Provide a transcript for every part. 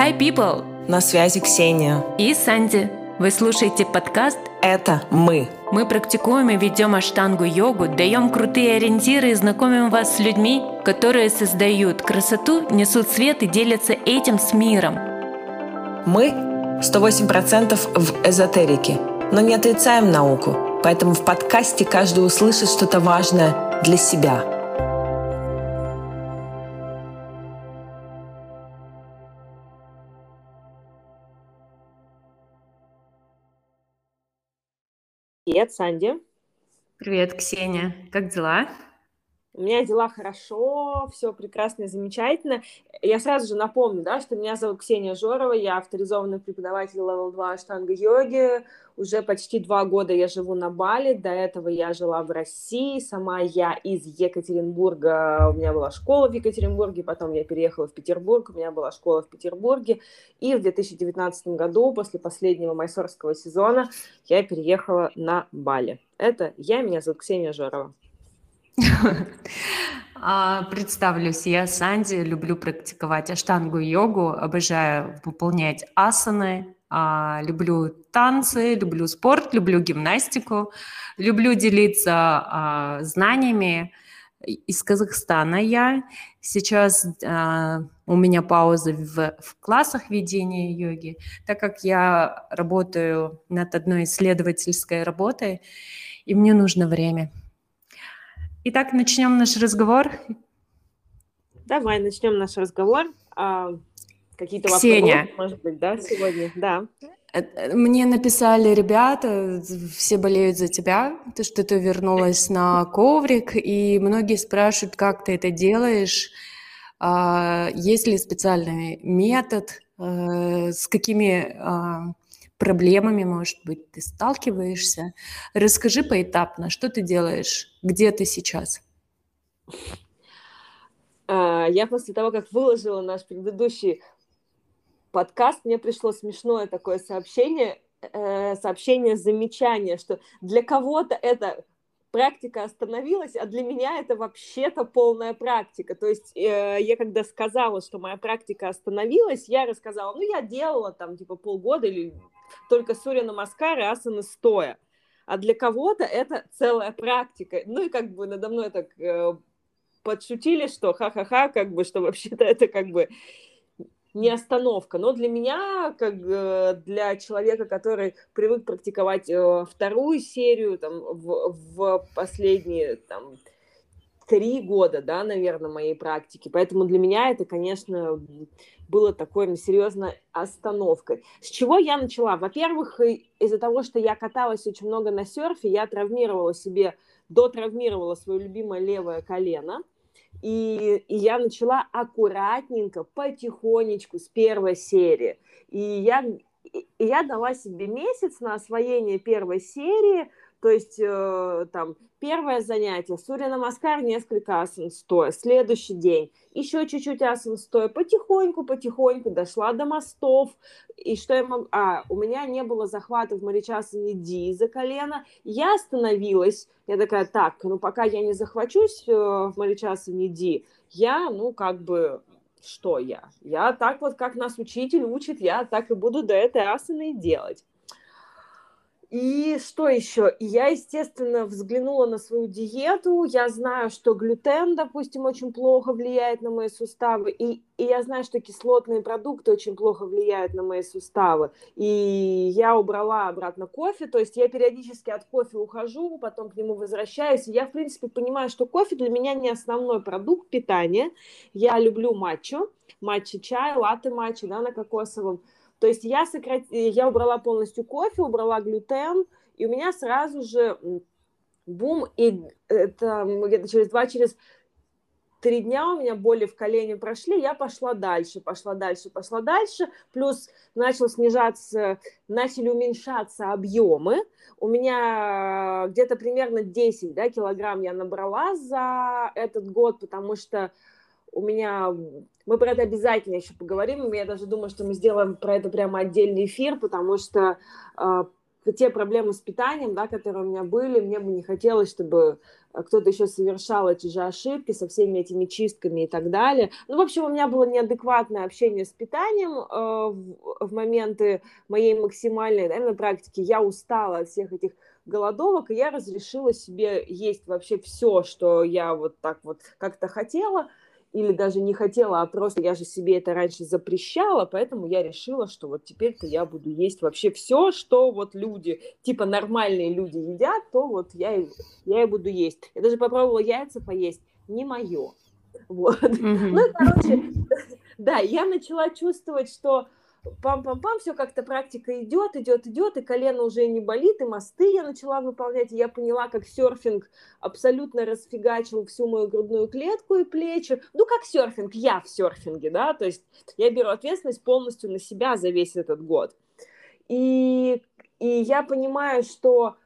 Hi, people! На связи Ксения. И Санди. Вы слушаете подкаст «Это мы». Мы практикуем и ведем аштангу-йогу, даем крутые ориентиры и знакомим вас с людьми, которые создают красоту, несут свет и делятся этим с миром. Мы 108% в эзотерике, но не отрицаем науку, поэтому в подкасте каждый услышит что-то важное для себя – Привет, Санди. Привет, Ксения. Как дела? У меня дела хорошо, все прекрасно и замечательно. Я сразу же напомню, да, что меня зовут Ксения Жорова, я авторизованный преподаватель Level 2 штанга-йоги. Уже почти два года я живу на Бали, до этого я жила в России, сама я из Екатеринбурга, у меня была школа в Екатеринбурге, потом я переехала в Петербург, у меня была школа в Петербурге, и в 2019 году, после последнего майсорского сезона, я переехала на Бали. Это я, меня зовут Ксения Жорова. А, представлюсь, я Санди, люблю практиковать аштангу йогу, обожаю выполнять асаны, а, люблю танцы, люблю спорт, люблю гимнастику, люблю делиться а, знаниями. Из Казахстана я. Сейчас у меня пауза в, в классах ведения йоги, так как я работаю над одной исследовательской работой, и мне нужно время – Итак, начнем наш разговор. Давай начнем наш разговор. А, какие-то Ксения. вопросы, может быть, да, сегодня? Да. Э, мне написали ребята, все болеют за тебя, то, что ты вернулась на коврик, и многие спрашивают, как ты это делаешь, а, есть ли специальный метод, э, с какими а, проблемами, может быть, ты сталкиваешься. Расскажи поэтапно, что ты делаешь, где ты сейчас? А, я после того, как выложила наш предыдущий подкаст, мне пришло смешное такое сообщение, э, сообщение замечание, что для кого-то это практика остановилась, а для меня это вообще-то полная практика. То есть э, я когда сказала, что моя практика остановилась, я рассказала, ну я делала там типа полгода или только Суря Намаскар и асаны стоя. А для кого-то это целая практика. Ну и как бы надо мной так э, подшутили, что ха-ха-ха, как бы, что вообще-то это как бы не остановка. Но для меня, как э, для человека, который привык практиковать э, вторую серию там, в, в последние там, три года, да, наверное, моей практики. Поэтому для меня это, конечно, было такой серьезной остановкой. С чего я начала? Во-первых, из-за того, что я каталась очень много на серфе, я травмировала себе, дотравмировала свое любимое левое колено. И, и я начала аккуратненько, потихонечку, с первой серии. И я, и я дала себе месяц на освоение первой серии, то есть э, там первое занятие, Сурья Намаскар, несколько асан стоя, следующий день, еще чуть-чуть асан стоя, потихоньку, потихоньку дошла до мостов, и что я могу... А, у меня не было захвата в Маричасане Ди за колено, я остановилась, я такая, так, ну пока я не захвачусь э, в Маричасане Ди, я, ну, как бы, что я? Я так вот, как нас учитель учит, я так и буду до этой асаны делать. И что еще? Я, естественно, взглянула на свою диету. Я знаю, что глютен, допустим, очень плохо влияет на мои суставы. И, и я знаю, что кислотные продукты очень плохо влияют на мои суставы. И я убрала обратно кофе. То есть я периодически от кофе ухожу, потом к нему возвращаюсь. Я, в принципе, понимаю, что кофе для меня не основной продукт питания. Я люблю матчу, матча-чай, латте-матча, да, на кокосовом. То есть я, сократ... я убрала полностью кофе, убрала глютен, и у меня сразу же бум, и это где-то через два, через три дня у меня боли в колене прошли, я пошла дальше, пошла дальше, пошла дальше, плюс начал снижаться, начали уменьшаться объемы, у меня где-то примерно 10 да, килограмм я набрала за этот год, потому что у меня... Мы про это обязательно еще поговорим. Я даже думаю, что мы сделаем про это прямо отдельный эфир, потому что э, те проблемы с питанием, да, которые у меня были, мне бы не хотелось, чтобы а кто-то еще совершал эти же ошибки со всеми этими чистками и так далее. Ну, в общем, у меня было неадекватное общение с питанием э, в, в моменты моей максимальной, наверное, практики. Я устала от всех этих голодовок, и я разрешила себе есть вообще все, что я вот так вот как-то хотела – или даже не хотела, а просто я же себе это раньше запрещала, поэтому я решила, что вот теперь-то я буду есть вообще все, что вот люди, типа нормальные люди едят, то вот я, и, я и буду есть. Я даже попробовала яйца поесть, не мое. Вот. Mm-hmm. Ну, короче, да, я начала чувствовать, что пам-пам-пам, все как-то практика идет, идет, идет, и колено уже не болит, и мосты я начала выполнять, и я поняла, как серфинг абсолютно расфигачил всю мою грудную клетку и плечи. Ну, как серфинг, я в серфинге, да, то есть я беру ответственность полностью на себя за весь этот год. И, и я понимаю, что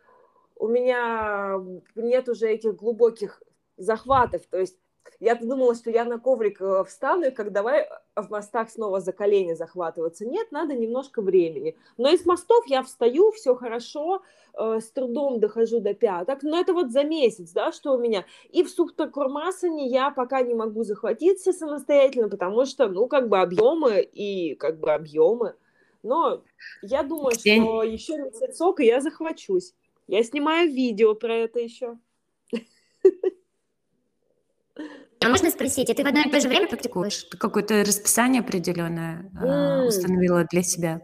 у меня нет уже этих глубоких захватов, то есть я думала, что я на коврик э, встану, и как давай э, в мостах снова за колени захватываться. Нет, надо немножко времени. Но из мостов я встаю, все хорошо, э, с трудом дохожу до пяток. Но это вот за месяц, да, что у меня. И в суптакурмасане я пока не могу захватиться самостоятельно, потому что, ну, как бы объемы и как бы объемы. Но я думаю, что еще месяцок, и я захвачусь. Я снимаю видео про это еще. А можно спросить, а ты в одно и то же время практикуешь? Ты какое-то расписание определенное mm. установила для себя?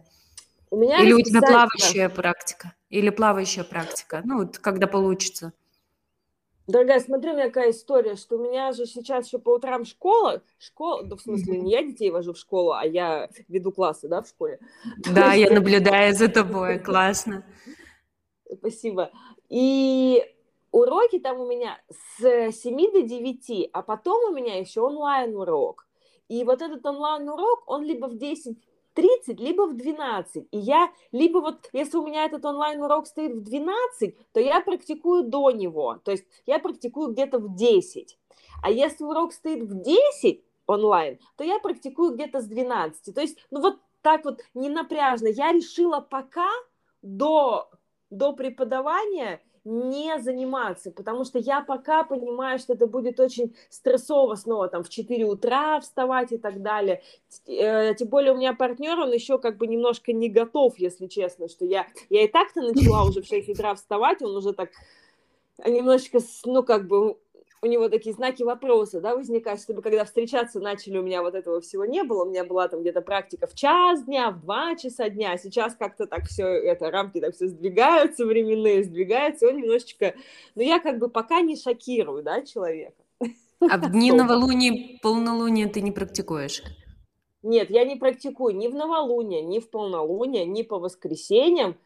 У меня Или у тебя плавающая практика? Или плавающая практика? Ну, вот когда получится. Дорогая, смотри, у меня какая история, что у меня же сейчас еще по утрам школа, школа, да в смысле, не я детей вожу в школу, а я веду классы, да, в школе. Да, я наблюдаю за тобой, классно. Спасибо. И уроки там у меня с 7 до 9, а потом у меня еще онлайн-урок. И вот этот онлайн-урок, он либо в 10 30, либо в 12. И я, либо вот, если у меня этот онлайн-урок стоит в 12, то я практикую до него. То есть я практикую где-то в 10. А если урок стоит в 10 онлайн, то я практикую где-то с 12. То есть, ну вот так вот не напряжно. Я решила пока до, до преподавания не заниматься, потому что я пока понимаю, что это будет очень стрессово снова там в 4 утра вставать и так далее. Э, тем более у меня партнер, он еще как бы немножко не готов, если честно, что я, я и так-то начала уже в 6 утра вставать, он уже так немножечко, ну, как бы у него такие знаки вопроса, да, возникают, чтобы когда встречаться начали, у меня вот этого всего не было, у меня была там где-то практика в час дня, в два часа дня, сейчас как-то так все, это, рамки так все сдвигаются, временные сдвигаются, он немножечко, но я как бы пока не шокирую, да, человека. А в дни новолуния, полнолуния ты не практикуешь? Нет, я не практикую ни в новолуние, ни в полнолуние, ни по воскресеньям,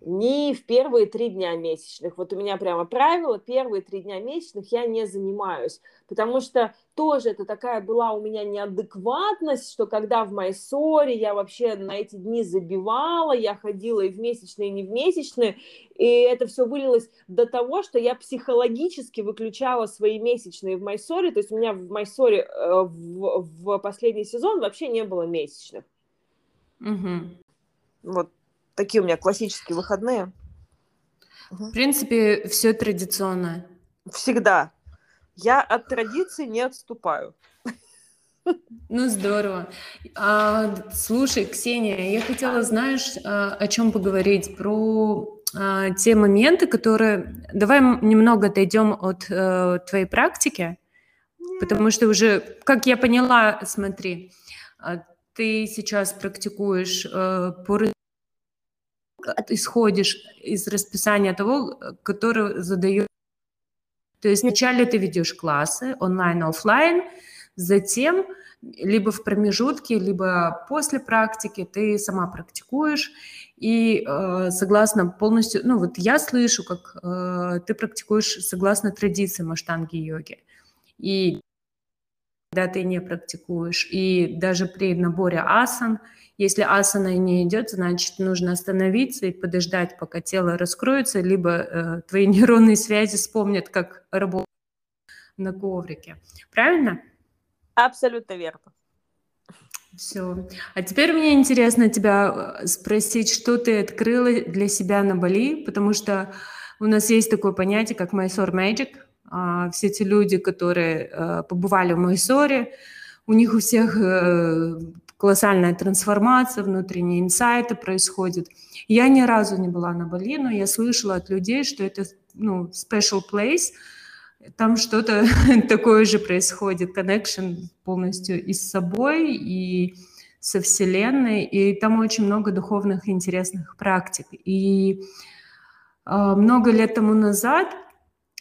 ни в первые три дня месячных. Вот у меня прямо правило, первые три дня месячных я не занимаюсь, потому что тоже это такая была у меня неадекватность, что когда в Майсоре я вообще на эти дни забивала, я ходила и в месячные, и не в месячные, и это все вылилось до того, что я психологически выключала свои месячные в Майсоре, то есть у меня в Майсоре э, в, в последний сезон вообще не было месячных. Угу. Вот такие у меня классические выходные. В принципе, все традиционно. Всегда. Я от традиции не отступаю. Ну, здорово. А, слушай, Ксения, я хотела, знаешь, а, о чем поговорить? Про а, те моменты, которые... Давай немного отойдем от а, твоей практики, потому что уже, как я поняла, смотри, а, ты сейчас практикуешь а, по исходишь из расписания того, который задает. То есть вначале ты ведешь классы онлайн, офлайн, затем либо в промежутке, либо после практики ты сама практикуешь и э, согласно полностью, ну вот я слышу, как э, ты практикуешь согласно традициям аштанги йоги. И когда ты не практикуешь, и даже при наборе асан – если асана не идет, значит, нужно остановиться и подождать, пока тело раскроется, либо э, твои нейронные связи вспомнят, как работать на коврике. Правильно? Абсолютно верно. Все. А теперь мне интересно тебя э, спросить, что ты открыла для себя на Бали, потому что у нас есть такое понятие, как Mysore Magic. А, все те люди, которые э, побывали в Майсоре, у них у всех э, колоссальная трансформация, внутренние инсайты происходят. Я ни разу не была на Бали, но я слышала от людей, что это ну, special place, там что-то такое же происходит, connection полностью и с собой, и со Вселенной, и там очень много духовных интересных практик. И э, много лет тому назад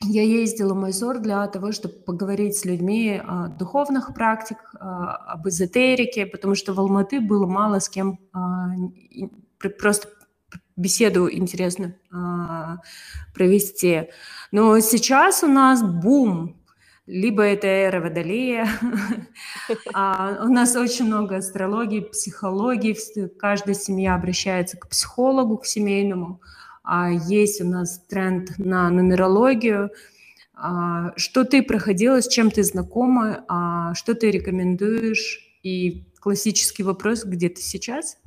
я ездила в Майсор для того, чтобы поговорить с людьми о духовных практиках, об эзотерике, потому что в Алматы было мало с кем а, просто беседу интересно а, провести. Но сейчас у нас бум. Либо это эра Водолея. а, у нас очень много астрологии, психологии. Каждая семья обращается к психологу, к семейному. А есть у нас тренд на нумерологию. А, что ты проходила, с чем ты знакома, а, что ты рекомендуешь? И классический вопрос, где ты сейчас?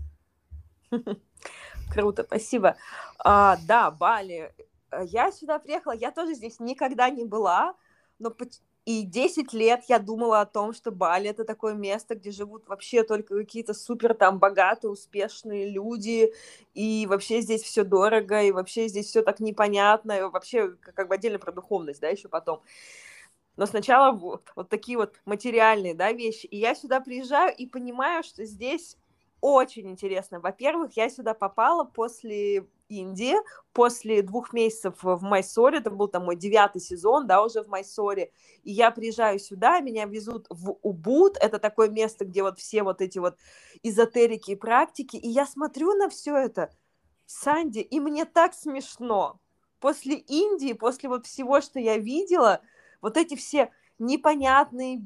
Круто, спасибо. А, да, Бали. Я сюда приехала, я тоже здесь никогда не была, но и 10 лет я думала о том, что Бали это такое место, где живут вообще только какие-то супер там богатые, успешные люди, и вообще здесь все дорого, и вообще здесь все так непонятно, и вообще как бы отдельно про духовность, да, еще потом. Но сначала вот, вот такие вот материальные, да, вещи. И я сюда приезжаю и понимаю, что здесь очень интересно. Во-первых, я сюда попала после Индии, после двух месяцев в Майсоре, это был там мой девятый сезон, да, уже в Майсоре, и я приезжаю сюда, меня везут в Убуд, это такое место, где вот все вот эти вот эзотерики и практики, и я смотрю на все это, Санди, и мне так смешно. После Индии, после вот всего, что я видела, вот эти все непонятные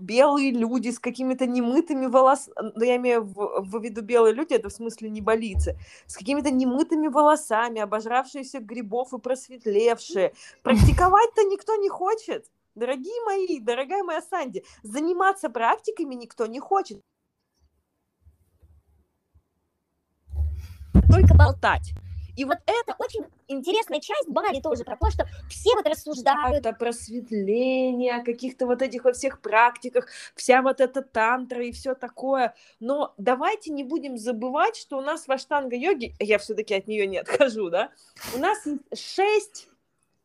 белые люди с какими-то немытыми волосами, ну, я имею в, в виду белые люди, это в смысле не болицы, с какими-то немытыми волосами, обожравшиеся грибов и просветлевшие. Практиковать-то никто не хочет. Дорогие мои, дорогая моя Санди, заниматься практиками никто не хочет. Только болтать. И вот это очень интересная часть Бали тоже про то, что все вот рассуждают о просветлении, о каких-то вот этих вот всех практиках, вся вот эта тантра и все такое. Но давайте не будем забывать, что у нас в аштанга-йоге, я все-таки от нее не отхожу, да, у нас шесть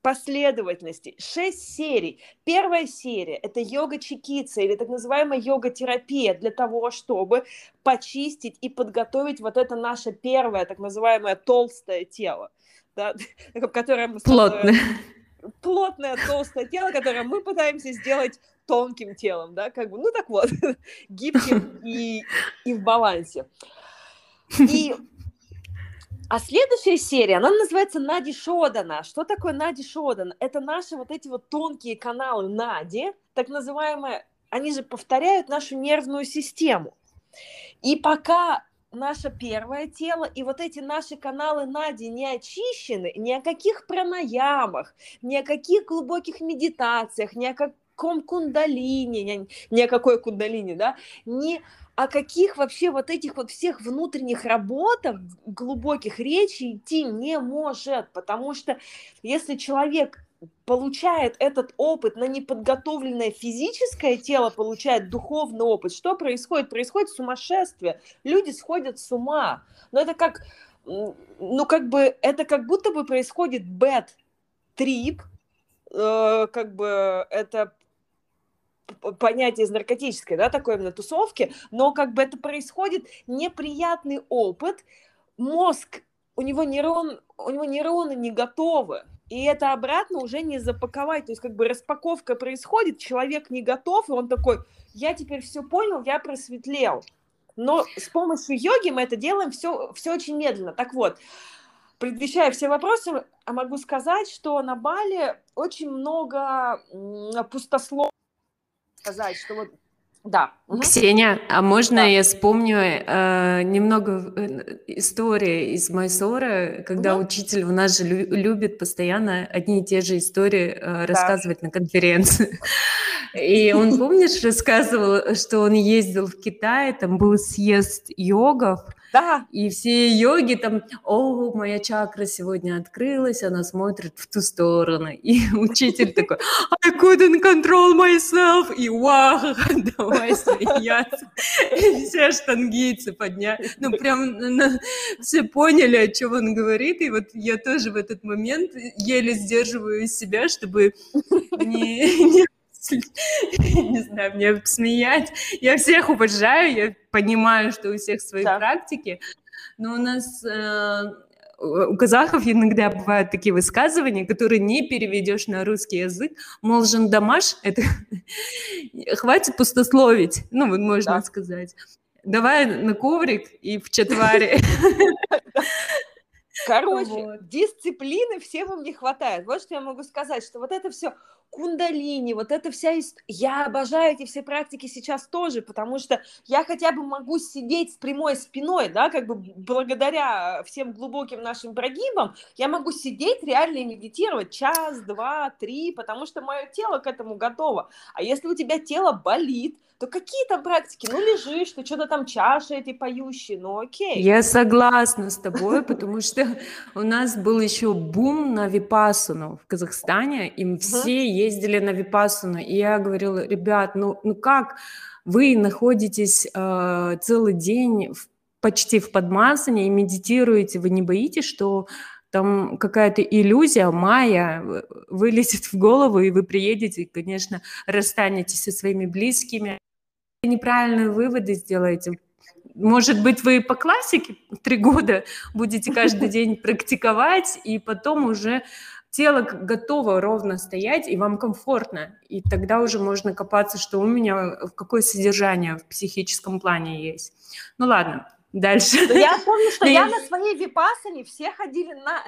последовательностей, шесть серий. Первая серия – это йога-чекица или так называемая йога-терапия для того, чтобы почистить и подготовить вот это наше первое так называемое толстое тело, да, которое мы... Плотное. Плотное толстое тело, которое мы пытаемся сделать тонким телом, да, как бы, ну так вот, гибким и, и в балансе. И а следующая серия, она называется Нади Шодана. Что такое Нади Шодан? Это наши вот эти вот тонкие каналы Нади, так называемые, они же повторяют нашу нервную систему. И пока наше первое тело и вот эти наши каналы Нади не очищены, ни о каких пранаямах, ни о каких глубоких медитациях, ни о каком кундалине, ни, о какой кундалине, да, ни о каких вообще вот этих вот всех внутренних работах глубоких речи идти не может, потому что если человек получает этот опыт на неподготовленное физическое тело, получает духовный опыт, что происходит? Происходит сумасшествие. Люди сходят с ума. Но это как, ну как бы, это как будто бы происходит bad trip, э, как бы это понятие из наркотической, да, такой именно тусовки, но как бы это происходит неприятный опыт, мозг, у него нейрон, у него нейроны не готовы, и это обратно уже не запаковать, то есть как бы распаковка происходит, человек не готов, и он такой, я теперь все понял, я просветлел. Но с помощью йоги мы это делаем все, все очень медленно. Так вот, предвещая все вопросы, могу сказать, что на Бали очень много пустослов сказать, что вот Да. Ксения, а можно да. я вспомню э, немного э, истории из Майсора, когда угу. учитель у нас же лю- любит постоянно одни и те же истории э, да. рассказывать на конференции. И он, помнишь, рассказывал, что он ездил в Китай, там был съезд йогов, да. И все йоги там, о, моя чакра сегодня открылась, она смотрит в ту сторону. И учитель такой, I couldn't control myself. И вау, давай смеяться. И все штангийцы подняли. Ну, прям на... все поняли, о чем он говорит. И вот я тоже в этот момент еле сдерживаю себя, чтобы не, не не знаю, мне смеять. Я всех уважаю, я понимаю, что у всех свои да. практики, но у нас э, у казахов иногда бывают такие высказывания, которые не переведешь на русский язык. Мол, жандамаш — это хватит пустословить, ну, вот можно да. сказать. Давай на коврик и в четваре. Короче, вот. дисциплины всем им не хватает. Вот что я могу сказать, что вот это все кундалини, вот эта вся... Я обожаю эти все практики сейчас тоже, потому что я хотя бы могу сидеть с прямой спиной, да, как бы благодаря всем глубоким нашим прогибам, я могу сидеть реально и медитировать час, два, три, потому что мое тело к этому готово. А если у тебя тело болит, то какие там практики? Ну, лежишь, ты что-то там чаши эти поющие, ну окей. Я согласна с тобой, потому что у нас был еще бум на випасану в Казахстане, и все ездили на випасану, и я говорила, ребят, ну, ну как? Вы находитесь э, целый день в, почти в подмасане и медитируете, вы не боитесь, что там какая-то иллюзия, майя вылезет в голову, и вы приедете, и, конечно, расстанетесь со своими близкими, неправильные выводы сделаете. Может быть, вы по классике три года будете каждый день практиковать, и потом уже тело готово ровно стоять, и вам комфортно. И тогда уже можно копаться, что у меня, какое содержание в психическом плане есть. Ну ладно, дальше. Я помню, что я на своей випасане все ходили на...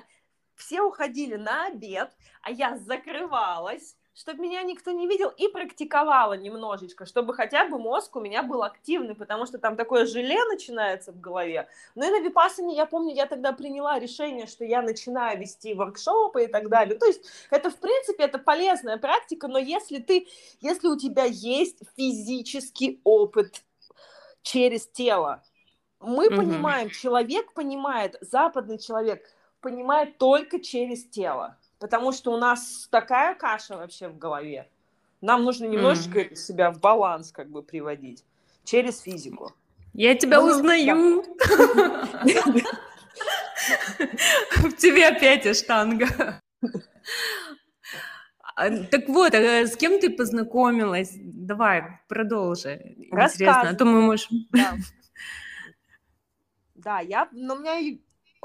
Все уходили на обед, а я закрывалась, чтобы меня никто не видел, и практиковала немножечко, чтобы хотя бы мозг у меня был активный, потому что там такое желе начинается в голове. Ну и на Випассане, я помню, я тогда приняла решение, что я начинаю вести воркшопы и так далее. То есть это, в принципе, это полезная практика, но если ты, если у тебя есть физический опыт через тело, мы mm-hmm. понимаем, человек понимает, западный человек понимает только через тело потому что у нас такая каша вообще в голове. Нам нужно немножечко mm. себя в баланс как бы приводить через физику. Я тебя ну, узнаю. В тебе опять штанга. А, так вот, а с кем ты познакомилась? Давай, продолжи. Интересно, а то мы можем... Да, да я, но у меня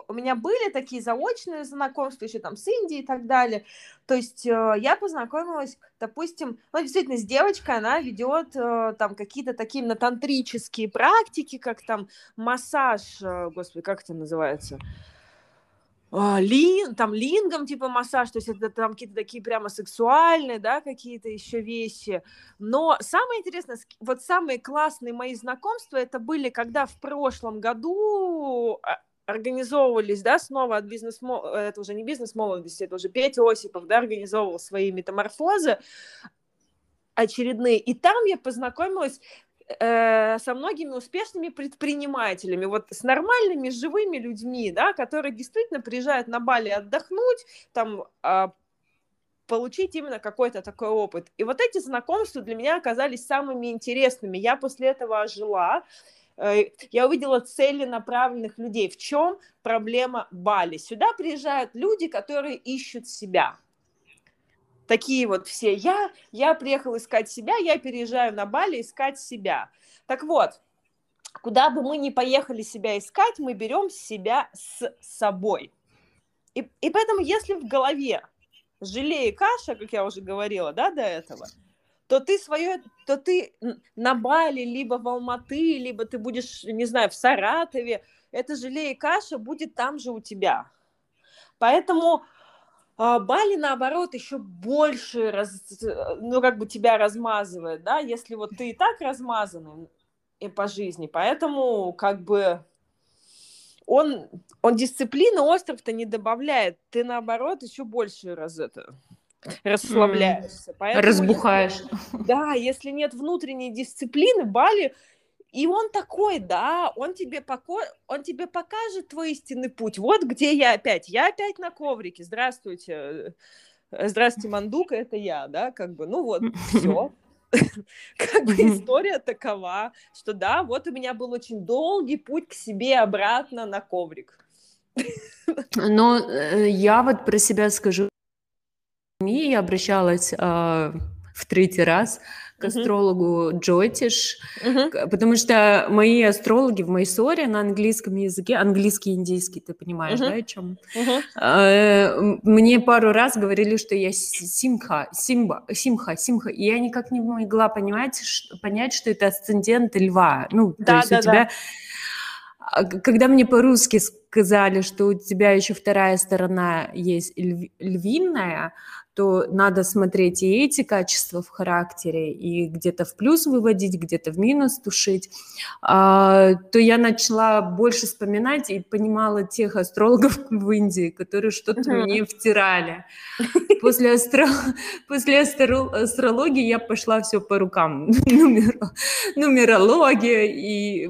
у меня были такие заочные знакомства еще там с Индией и так далее. То есть э, я познакомилась, допустим, ну, действительно, с девочкой, она ведет э, там какие-то такие натантрические практики, как там массаж, э, господи, как это называется? А, лин, там лингом типа массаж, то есть это там какие-то такие прямо сексуальные, да, какие-то еще вещи. Но самое интересное, вот самые классные мои знакомства, это были, когда в прошлом году а, организовывались, да, снова от бизнес это уже не бизнес молодости, это уже Петя Осипов, да, организовывал свои метаморфозы очередные, и там я познакомилась э, со многими успешными предпринимателями, вот с нормальными живыми людьми, да, которые действительно приезжают на Бали отдохнуть, там э, получить именно какой-то такой опыт. И вот эти знакомства для меня оказались самыми интересными. Я после этого ожила, Э, я увидела целенаправленных людей. В чем проблема Бали? Сюда приезжают люди, которые ищут себя. Такие вот все. Я, я приехал искать себя, я переезжаю на Бали искать себя. Так вот, куда бы мы ни поехали себя искать, мы берем себя с собой. И, и поэтому, если в голове желе и каша, как я уже говорила, да, до этого – то ты свое, то ты на Бали, либо в Алматы, либо ты будешь, не знаю, в Саратове, это желе и каша будет там же у тебя. Поэтому А Бали, наоборот, еще больше, раз, ну, как бы тебя размазывает, да, если вот ты и так размазанный по жизни, поэтому, как бы, он, он дисциплины остров-то не добавляет, ты, наоборот, еще больше раз это расслабляешься. Поэтому, Разбухаешь. Если, да, если нет внутренней дисциплины, Бали и он такой, да, он тебе, поко... он тебе покажет твой истинный путь. Вот где я опять. Я опять на коврике. Здравствуйте. Э, здравствуйте, Мандука, это я, да, как бы, ну вот, все. Как бы история такова, что да, вот у меня был очень долгий путь к себе обратно на коврик. Но э, я вот про себя скажу. Я обращалась э, в третий раз к астрологу Джотиш, uh-huh. потому что мои астрологи в Майсоре на английском языке, английский и индийский, ты понимаешь, uh-huh. да, о чем? Uh-huh. Мне пару раз говорили, что я симха, симба, симха, симха, и я никак не могла понимать, понять, что это асцендент льва. Ну, да, то есть да, у тебя... А, когда мне по-русски сказали, что у тебя еще вторая сторона есть львиная, то надо смотреть и эти качества в характере, и где-то в плюс выводить, где-то в минус тушить, а, то я начала больше вспоминать и понимала тех астрологов в Индии, которые что-то uh-huh. мне втирали. После, астро... После астро... астрологии я пошла все по рукам. Нумер... Нумерология и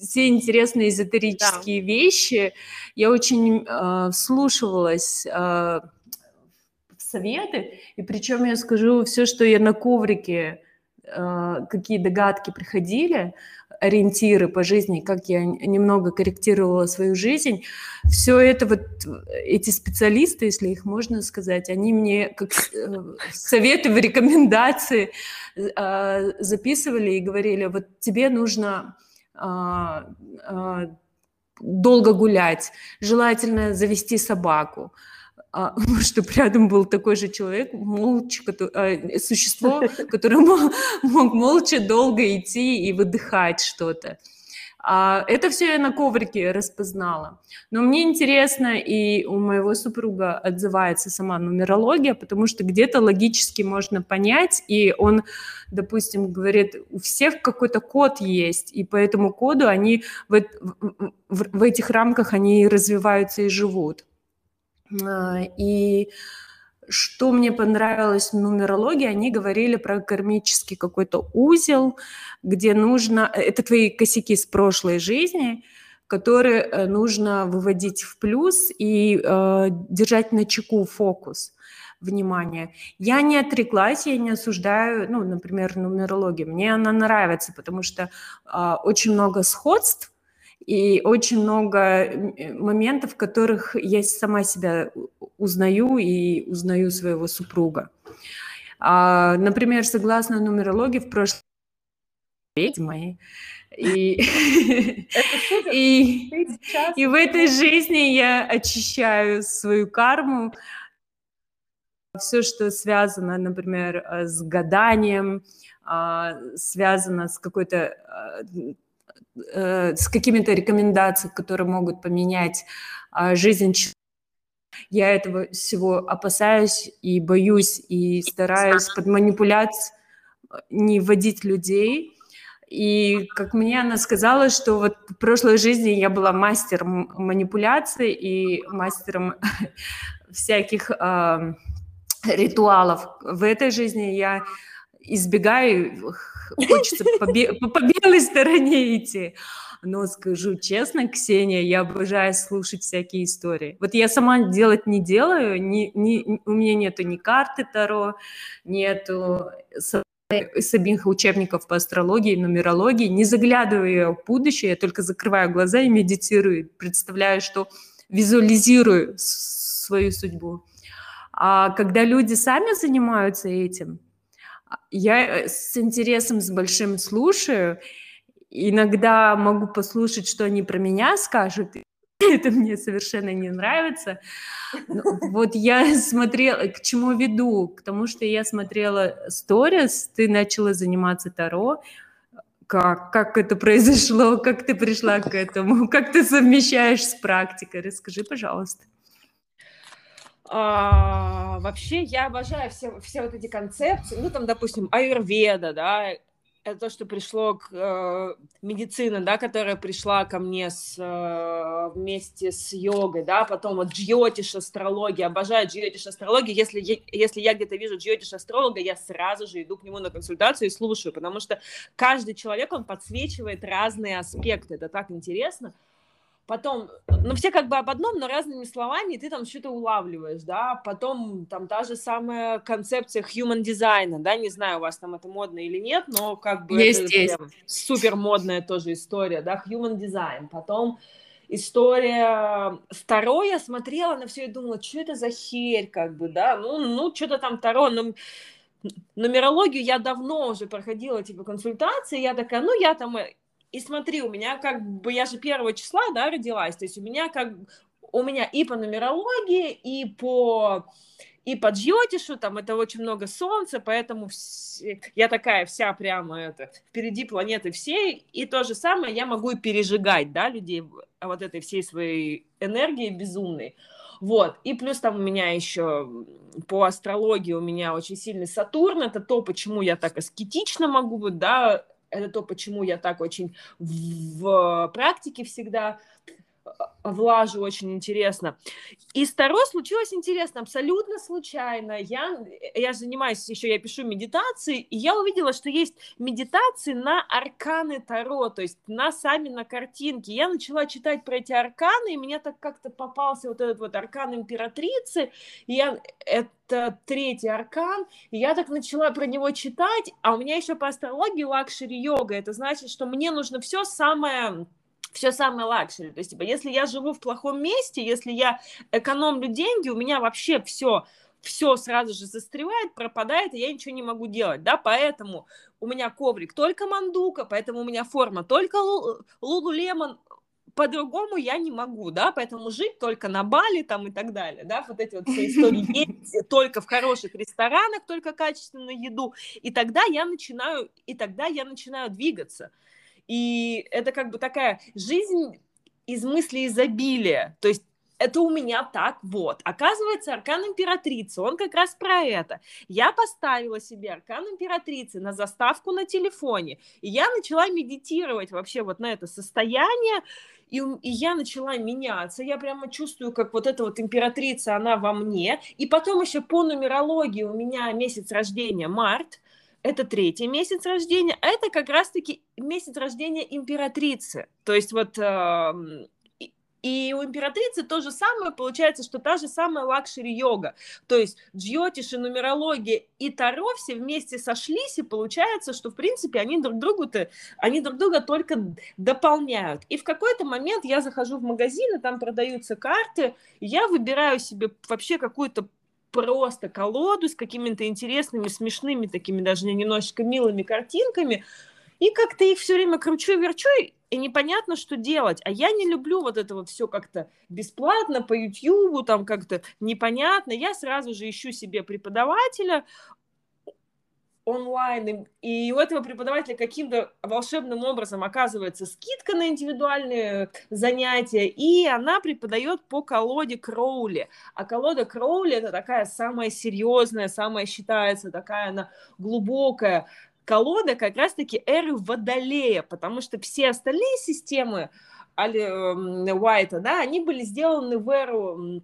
все интересные эзотерические да. вещи. Я очень э, вслушивалась э, советы, и причем я скажу все, что я на коврике, э, какие догадки приходили, ориентиры по жизни, как я немного корректировала свою жизнь, все это вот эти специалисты, если их можно сказать, они мне как э, советы, рекомендации э, записывали и говорили, вот тебе нужно долго гулять, желательно завести собаку, а, чтобы рядом был такой же человек, молча, который, а, существо, которое мог, мог молча долго идти и выдыхать что-то. А, это все я на коврике распознала. Но мне интересно, и у моего супруга отзывается сама нумерология, потому что где-то логически можно понять, и он, допустим, говорит, у всех какой-то код есть, и по этому коду они в, в, в, этих рамках они развиваются и живут. А, и что мне понравилось в нумерологии, они говорили про кармический какой-то узел, где нужно... Это твои косяки с прошлой жизни, которые э, нужно выводить в плюс и э, держать на чеку фокус внимания. Я не отреклась, я не осуждаю, ну, например, нумерологию. Мне она нравится, потому что э, очень много сходств, и очень много э, моментов, в которых я сама себя узнаю и узнаю своего супруга. А, например, согласно нумерологии, в прошлом ведьмой. И, и, и в этой жизни я очищаю свою карму. Все, что связано, например, с гаданием, а, связано с какой-то а, Э, с какими-то рекомендациями, которые могут поменять э, жизнь человека. Я этого всего опасаюсь и боюсь, и стараюсь под манипуляцией не вводить людей. И как мне она сказала, что вот в прошлой жизни я была мастером манипуляций и мастером всяких э, ритуалов. В этой жизни я избегаю хочется по, по, белой стороне идти. Но скажу честно, Ксения, я обожаю слушать всякие истории. Вот я сама делать не делаю, ни, ни, у меня нету ни карты Таро, нету самих учебников по астрологии, нумерологии, не заглядываю в будущее, я только закрываю глаза и медитирую, представляю, что визуализирую свою судьбу. А когда люди сами занимаются этим, я э, с интересом, с большим слушаю. Иногда могу послушать, что они про меня скажут. Это мне совершенно не нравится. Но вот я смотрела, к чему веду? К тому, что я смотрела сторис, ты начала заниматься Таро. Как, как это произошло? Как ты пришла к этому? Как ты совмещаешь с практикой? Расскажи, пожалуйста. А, вообще, я обожаю все, все вот эти концепции. Ну, там, допустим, аюрведа, да, это то, что пришло к э, медицине, да, которая пришла ко мне с, э, вместе с йогой, да, потом вот джьотиш астрология, обожаю джьотиш астрологию, если, если я где-то вижу джьотиш астролога, я сразу же иду к нему на консультацию и слушаю, потому что каждый человек, он подсвечивает разные аспекты, это так интересно, потом, ну, все как бы об одном, но разными словами, и ты там что-то улавливаешь, да, потом там та же самая концепция human design, да, не знаю, у вас там это модно или нет, но как бы есть, это есть. супер модная тоже история, да, human design, потом история второе, я смотрела на все и думала, что это за херь, как бы, да, ну, ну, что-то там второе, ну, нумерологию я давно уже проходила, типа, консультации, я такая, ну, я там и смотри, у меня как бы, я же первого числа, да, родилась, то есть у меня как, у меня и по нумерологии, и по и по джьотишу, там это очень много солнца, поэтому все, я такая вся прямо это, впереди планеты всей, и то же самое я могу и пережигать, да, людей вот этой всей своей энергии безумной. Вот, и плюс там у меня еще по астрологии у меня очень сильный Сатурн, это то, почему я так аскетично могу да, это то, почему я так очень в практике всегда влажу очень интересно. И с Таро случилось интересно, абсолютно случайно. Я, я занимаюсь еще, я пишу медитации, и я увидела, что есть медитации на арканы Таро, то есть на сами на картинке. Я начала читать про эти арканы, и мне так как-то попался вот этот вот аркан императрицы, и я, это третий аркан, и я так начала про него читать, а у меня еще по астрологии luxury йога, это значит, что мне нужно все самое все самое luxury. То есть, типа, если я живу в плохом месте, если я экономлю деньги, у меня вообще все все сразу же застревает, пропадает, и я ничего не могу делать, да, поэтому у меня коврик только Manduka, поэтому у меня форма только Lululemon, по-другому я не могу, да, поэтому жить только на Бали там и так далее, да, вот эти вот все истории. Есть только в хороших ресторанах, только качественную еду, и тогда я начинаю, и тогда я начинаю двигаться, и это как бы такая жизнь из мысли изобилия. То есть это у меня так вот. Оказывается, аркан императрицы, он как раз про это. Я поставила себе аркан императрицы на заставку на телефоне, и я начала медитировать вообще вот на это состояние, и, и я начала меняться, я прямо чувствую, как вот эта вот императрица, она во мне, и потом еще по нумерологии у меня месяц рождения март, это третий месяц рождения, а это как раз-таки месяц рождения императрицы. То есть вот э, и у императрицы то же самое, получается, что та же самая luxury-йога. То есть джйотиш и нумерология и таро все вместе сошлись, и получается, что, в принципе, они друг другу-то, они друг друга только дополняют. И в какой-то момент я захожу в магазин, и там продаются карты, и я выбираю себе вообще какую-то просто колоду с какими-то интересными, смешными, такими даже немножечко милыми картинками, и как-то их все время кручу и верчу, и непонятно, что делать. А я не люблю вот это вот все как-то бесплатно по YouTube, там как-то непонятно. Я сразу же ищу себе преподавателя, онлайн, и у этого преподавателя каким-то волшебным образом оказывается скидка на индивидуальные занятия, и она преподает по колоде Кроули. А колода Кроули это такая самая серьезная, самая считается такая она глубокая колода как раз-таки эры Водолея, потому что все остальные системы Али Уайта, да, они были сделаны в эру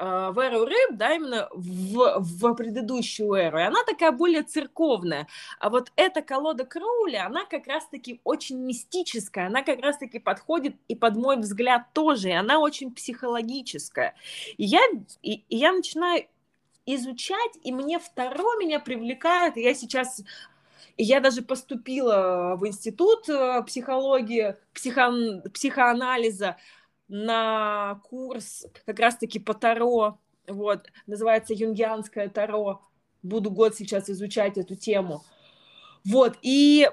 в эру рыб, да, именно в, в предыдущую эру, и она такая более церковная. А вот эта колода Кроули, она как раз-таки очень мистическая, она как раз-таки подходит и под мой взгляд тоже, и она очень психологическая. И я, и, и я начинаю изучать, и мне второе меня привлекает, и я сейчас я даже поступила в институт э, психологии, психо, психоанализа, на курс как раз-таки по Таро, вот, называется «Юнгианское Таро». Буду год сейчас изучать эту тему. Вот, и,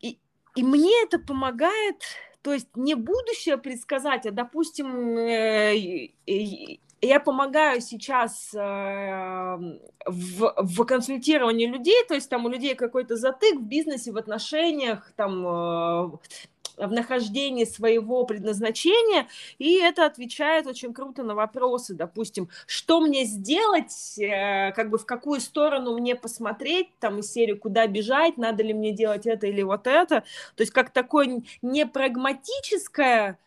и, и мне это помогает, то есть не будущее предсказать, а, допустим, э, я помогаю сейчас э, в, в консультировании людей, то есть там у людей какой-то затык в бизнесе, в отношениях, там э, в нахождении своего предназначения, и это отвечает очень круто на вопросы, допустим, что мне сделать, э, как бы в какую сторону мне посмотреть, там, из серии, куда бежать, надо ли мне делать это или вот это, то есть как такое непрагматическое,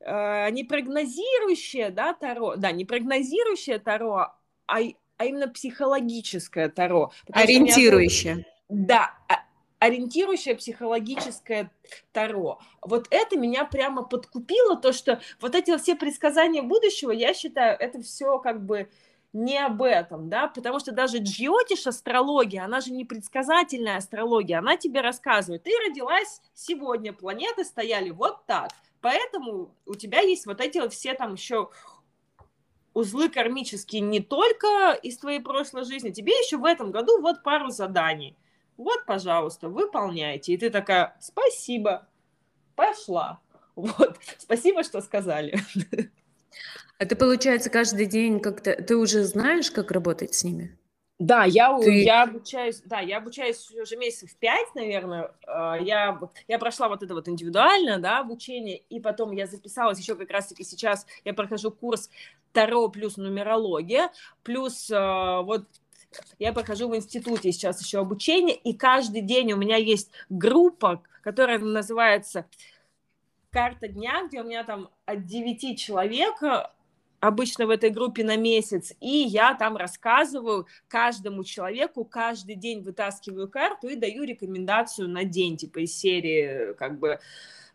э, не прогнозирующее, да, Таро, да, не прогнозирующее Таро, а, а именно психологическое Таро. Ориентирующее. Да, а, ориентирующее психологическое Таро. Вот это меня прямо подкупило, то, что вот эти все предсказания будущего, я считаю, это все как бы не об этом, да, потому что даже джиотиш астрология, она же не предсказательная астрология, она тебе рассказывает, ты родилась сегодня, планеты стояли вот так, поэтому у тебя есть вот эти вот все там еще узлы кармические не только из твоей прошлой жизни, тебе еще в этом году вот пару заданий вот, пожалуйста, выполняйте. И ты такая, спасибо, пошла. Вот, спасибо, что сказали. А ты, получается, каждый день как-то... Ты уже знаешь, как работать с ними? Да, я, ты... я обучаюсь, да, я обучаюсь уже месяцев пять, наверное. А, я, я прошла вот это вот индивидуальное, да, обучение, и потом я записалась еще как раз-таки сейчас, я прохожу курс Таро плюс нумерология, плюс а, вот я прохожу в институте сейчас еще обучение, и каждый день у меня есть группа, которая называется «Карта дня», где у меня там от 9 человек обычно в этой группе на месяц, и я там рассказываю каждому человеку, каждый день вытаскиваю карту и даю рекомендацию на день, типа из серии, как бы,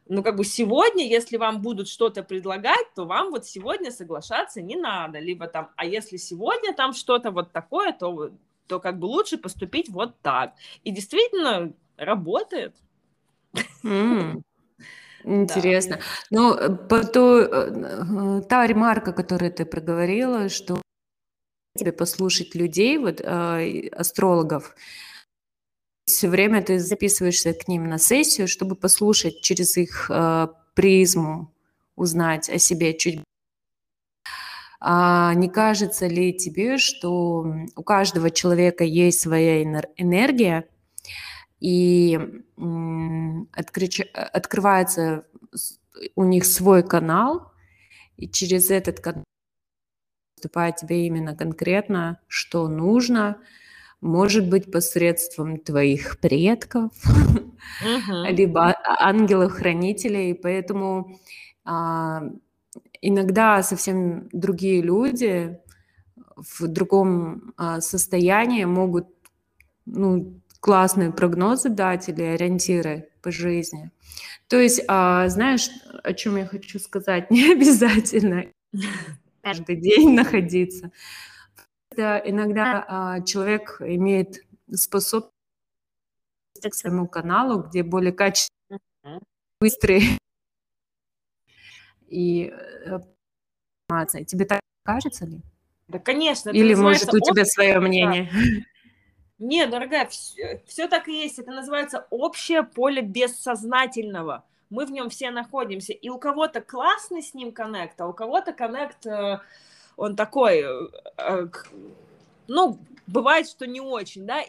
ну, как бы сегодня, если вам будут что-то предлагать, то вам вот сегодня соглашаться не надо, либо там, а если сегодня там что-то вот такое, то, то как бы лучше поступить вот так. И действительно работает. Mm. Интересно. Да. Ну, э, по то, э, та ремарка, которую ты проговорила, что тебе послушать людей, вот э, астрологов, все время ты записываешься к ним на сессию, чтобы послушать через их э, призму, узнать о себе чуть а не кажется ли тебе, что у каждого человека есть своя энергия, и открывается у них свой канал, и через этот канал поступает тебе именно конкретно, что нужно – может быть, посредством твоих предков, uh-huh. либо ангелов-хранителей. Поэтому а, иногда совсем другие люди в другом а, состоянии могут ну, классные прогнозы дать или ориентиры по жизни. То есть, а, знаешь, о чем я хочу сказать? Не обязательно каждый день находиться иногда а, человек имеет способность к своему каналу, где более качественные, быстрые и э, информация. Тебе так кажется ли? Да, конечно. Или, может, у тебя свое мнение? Не, дорогая, все, все так и есть. Это называется общее поле бессознательного. Мы в нем все находимся. И у кого-то классный с ним коннект, а у кого-то коннект... Э, он такой, э, э, ну, бывает, что не очень, да,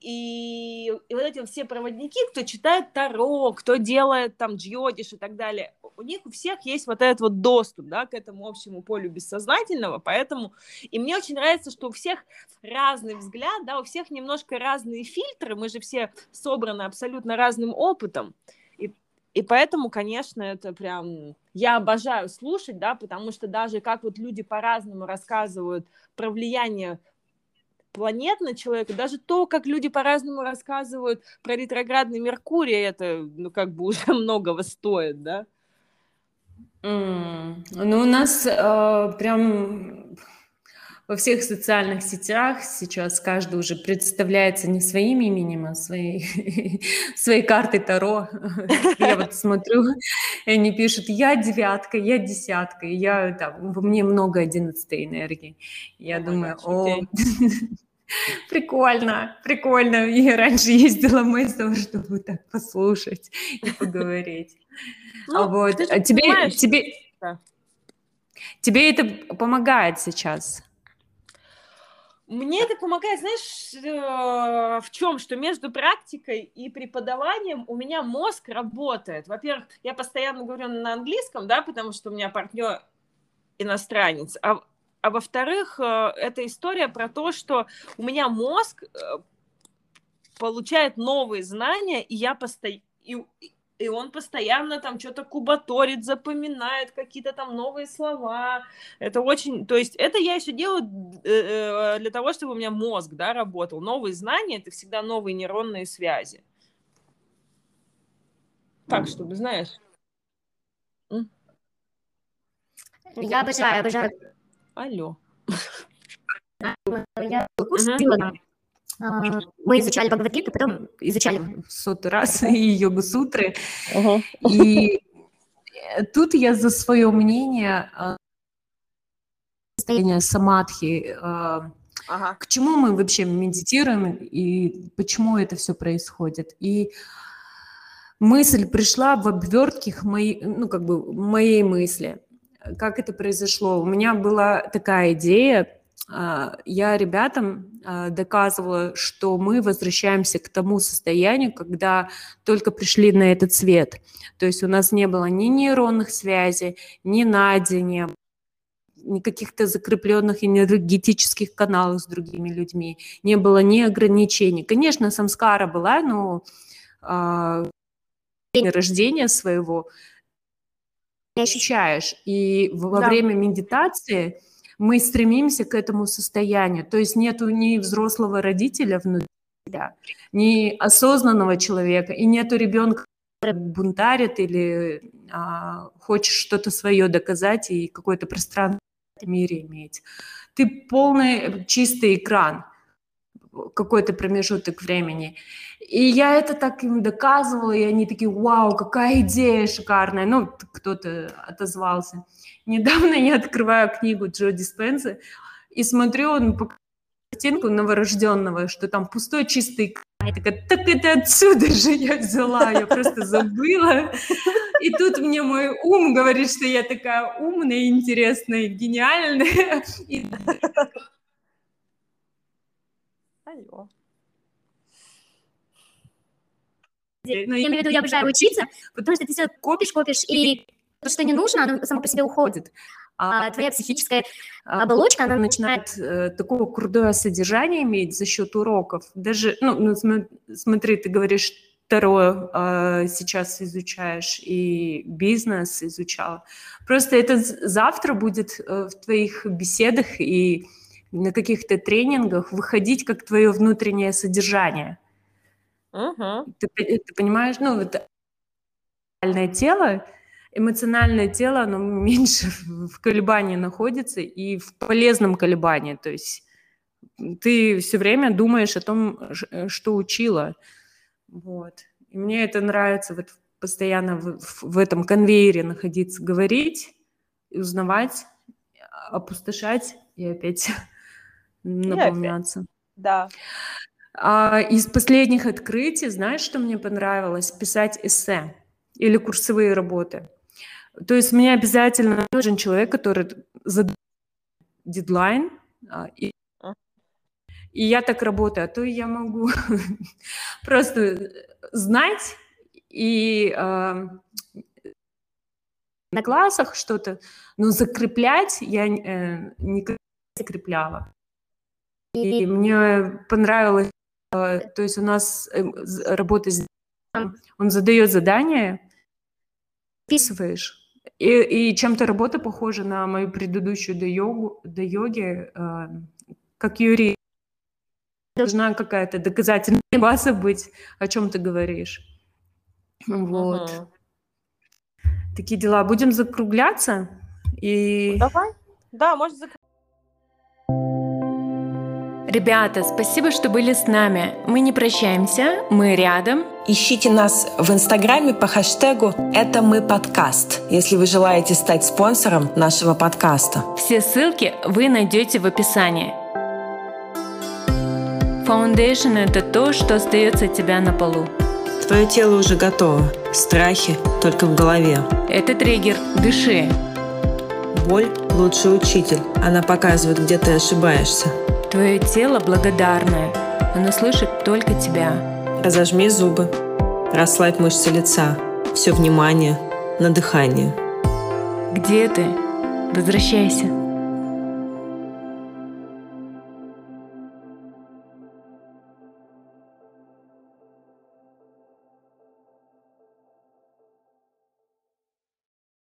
и, и вот эти все проводники, кто читает Таро, кто делает там джиотиш и так далее, у них у всех есть вот этот вот доступ, да, к этому общему полю бессознательного, поэтому, и мне очень нравится, что у всех разный взгляд, да, у всех немножко разные фильтры, мы же все собраны абсолютно разным опытом, и поэтому, конечно, это прям... Я обожаю слушать, да, потому что даже как вот люди по-разному рассказывают про влияние планет на человека, даже то, как люди по-разному рассказывают про ретроградный Меркурий, это, ну, как бы уже многого стоит, да? Mm. Ну, у нас э, прям во всех социальных сетях сейчас каждый уже представляется не своим именем, а своей, своей картой Таро. Я вот смотрю, и они пишут, я девятка, я десятка, я там, во мне много одиннадцатой энергии. Я думаю, о, Прикольно, прикольно. Я раньше ездила в чтобы так послушать и поговорить. Ну, а вот, а тебе, тебе, тебе это помогает сейчас? Мне это помогает, знаешь, э, в чем? Что между практикой и преподаванием у меня мозг работает. Во-первых, я постоянно говорю на английском, да, потому что у меня партнер иностранец. А, а во-вторых, э, это история про то, что у меня мозг э, получает новые знания, и я постоянно он постоянно там что-то кубаторит, запоминает какие-то там новые слова. Это очень... То есть это я еще делаю э, э, для того, чтобы у меня мозг, да, работал. Новые знания — это всегда новые нейронные связи. Так, чтобы, знаешь... Я обожаю, обожаю. Алло. Я а, мы изучали Бхагавадгиту, потом изучали сотый раз и йога-сутры. Uh-huh. И тут я за свое мнение а, состояние самадхи, а, ага. к чему мы вообще медитируем и почему это все происходит. И мысль пришла в обвертках моей, ну, как бы моей мысли. Как это произошло? У меня была такая идея, а, я ребятам а, доказывала, что мы возвращаемся к тому состоянию, когда только пришли на этот свет. То есть у нас не было ни нейронных связей, ни Нади, не ни каких-то закрепленных энергетических каналов с другими людьми, не было ни ограничений. Конечно, самскара была, но э, рождения своего ощущаешь. И во да. время медитации мы стремимся к этому состоянию. То есть нету ни взрослого родителя внутри себя, ни осознанного человека, и нету ребенка, который бунтарит или а, хочет что-то свое доказать и какое-то пространство в мире иметь. Ты полный чистый экран – какой-то промежуток времени. И я это так им доказывала, и они такие, вау, какая идея шикарная. Ну, кто-то отозвался. Недавно я открываю книгу Джо Диспенса и смотрю, он по картинку новорожденного, что там пустой чистый я такая, так это отсюда же я взяла, я просто забыла. И тут мне мой ум говорит, что я такая умная, интересная, гениальная. И Алло. Ну, я имею в виду, я обожаю учиться, потому что ты все копишь, копишь, и то, что не нужно, оно само по себе уходит. А, а твоя психическая оболочка, она начинает э, такого крутое содержание иметь за счет уроков. Даже, ну, ну смотри, ты говоришь, второе э, сейчас изучаешь и бизнес изучал. Просто это завтра будет э, в твоих беседах и на каких-то тренингах выходить как твое внутреннее содержание. Uh-huh. Ты, ты понимаешь, ну, вот эмоциональное тело, эмоциональное тело, оно меньше в колебании находится и в полезном колебании. То есть ты все время думаешь о том, э, что учила. Вот. И мне это нравится вот постоянно в, в этом конвейере находиться, говорить, узнавать, опустошать и опять наполняться. Да. А из последних открытий, знаешь, что мне понравилось? Писать эссе или курсовые работы. То есть мне обязательно нужен человек, который задает дедлайн, а, и, и я так работаю, а то я могу просто знать и э, на классах что-то, но закреплять я э, не закрепляла. И мне понравилось, э, то есть у нас э, работа с он задает задание, описываешь. И, и чем-то работа похожа на мою предыдущую до, йогу, до йоги, э, как юрист. Должна какая-то доказательная база быть, о чем ты говоришь. Вот. Угу. Такие дела. Будем закругляться? И... Давай. Да, можно закругляться. Ребята, спасибо, что были с нами. Мы не прощаемся, мы рядом. Ищите нас в Инстаграме по хэштегу «Это мы подкаст», если вы желаете стать спонсором нашего подкаста. Все ссылки вы найдете в описании. Foundation – это то, что остается от тебя на полу. Твое тело уже готово. Страхи только в голове. Это триггер. Дыши. Боль – лучший учитель. Она показывает, где ты ошибаешься. Твое тело благодарное, оно слышит только тебя. Разожми зубы, расслабь мышцы лица, все внимание на дыхание. Где ты? Возвращайся.